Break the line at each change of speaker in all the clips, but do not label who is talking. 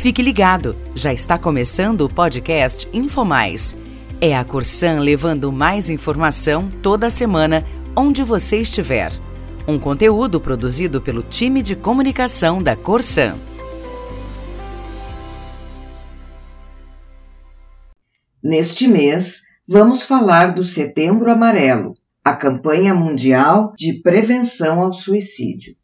Fique ligado, já está começando o podcast InfoMais. É a Corsan levando mais informação toda semana, onde você estiver. Um conteúdo produzido pelo time de comunicação da Corsan.
Neste mês, vamos falar do Setembro Amarelo, a campanha mundial de prevenção ao suicídio.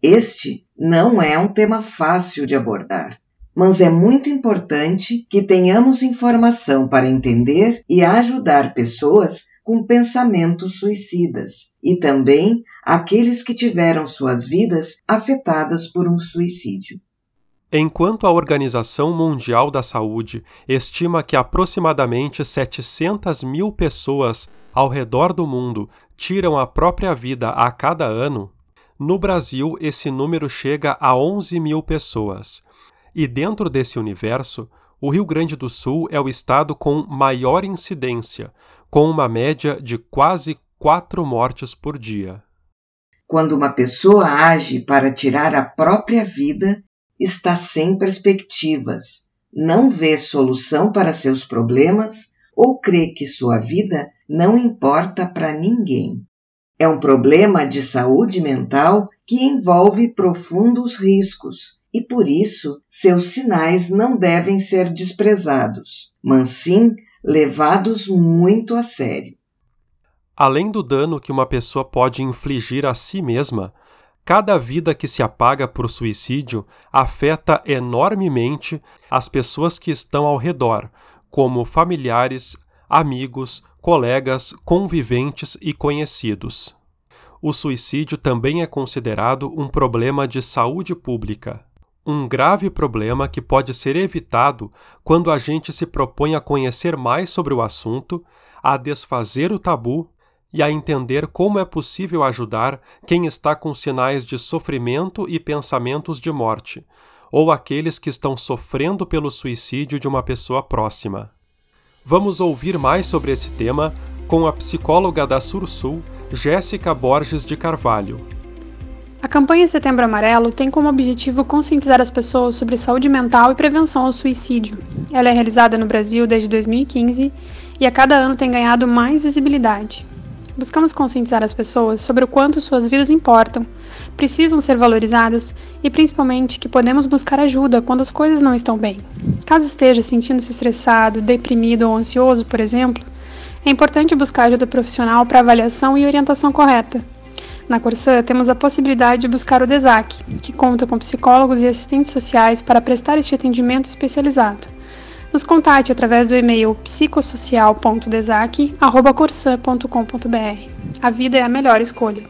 Este não é um tema fácil de abordar, mas é muito importante que tenhamos informação para entender e ajudar pessoas com pensamentos suicidas e também aqueles que tiveram suas vidas afetadas por um suicídio.
Enquanto a Organização Mundial da Saúde estima que aproximadamente 700 mil pessoas ao redor do mundo tiram a própria vida a cada ano, no Brasil esse número chega a 11 mil pessoas. E dentro desse universo, o Rio Grande do Sul é o estado com maior incidência, com uma média de quase quatro mortes por dia.
Quando uma pessoa age para tirar a própria vida, está sem perspectivas, não vê solução para seus problemas ou crê que sua vida não importa para ninguém. É um problema de saúde mental que envolve profundos riscos e por isso seus sinais não devem ser desprezados, mas sim levados muito a sério.
Além do dano que uma pessoa pode infligir a si mesma, Cada vida que se apaga por suicídio afeta enormemente as pessoas que estão ao redor, como familiares, amigos, colegas, conviventes e conhecidos. O suicídio também é considerado um problema de saúde pública. Um grave problema que pode ser evitado quando a gente se propõe a conhecer mais sobre o assunto, a desfazer o tabu e a entender como é possível ajudar quem está com sinais de sofrimento e pensamentos de morte, ou aqueles que estão sofrendo pelo suicídio de uma pessoa próxima. Vamos ouvir mais sobre esse tema com a psicóloga da Sursul, Jéssica Borges de Carvalho.
A campanha Setembro Amarelo tem como objetivo conscientizar as pessoas sobre saúde mental e prevenção ao suicídio. Ela é realizada no Brasil desde 2015 e a cada ano tem ganhado mais visibilidade buscamos conscientizar as pessoas sobre o quanto suas vidas importam, precisam ser valorizadas e principalmente que podemos buscar ajuda quando as coisas não estão bem. Caso esteja sentindo-se estressado, deprimido ou ansioso, por exemplo, é importante buscar ajuda profissional para avaliação e orientação correta. Na Corsã, temos a possibilidade de buscar o DESAC, que conta com psicólogos e assistentes sociais para prestar este atendimento especializado. Nos contate através do e-mail psicossocial.desac.corsan.com.br. A vida é a melhor escolha.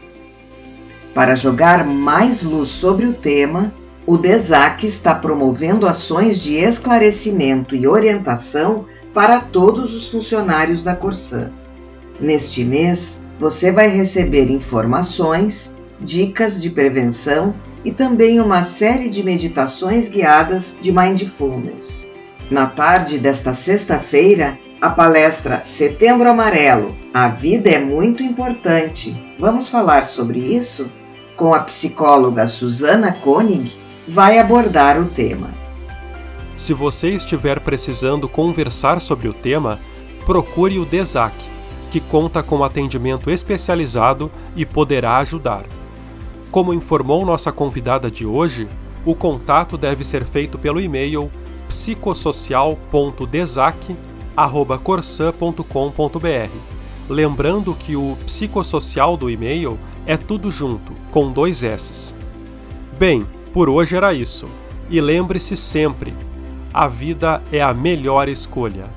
Para jogar mais luz sobre o tema, o DESAC está promovendo ações de esclarecimento e orientação para todos os funcionários da Corsan. Neste mês, você vai receber informações, dicas de prevenção e também uma série de meditações guiadas de mindfulness. Na tarde desta sexta-feira, a palestra Setembro Amarelo A Vida é Muito Importante. Vamos falar sobre isso? Com a psicóloga Susana Koenig, vai abordar o tema.
Se você estiver precisando conversar sobre o tema, procure o DESAC, que conta com atendimento especializado e poderá ajudar. Como informou nossa convidada de hoje, o contato deve ser feito pelo e-mail psicossocial.desac@corsan.com.br. Lembrando que o psicossocial do e-mail é tudo junto, com dois S's. Bem, por hoje era isso. E lembre-se sempre: a vida é a melhor escolha.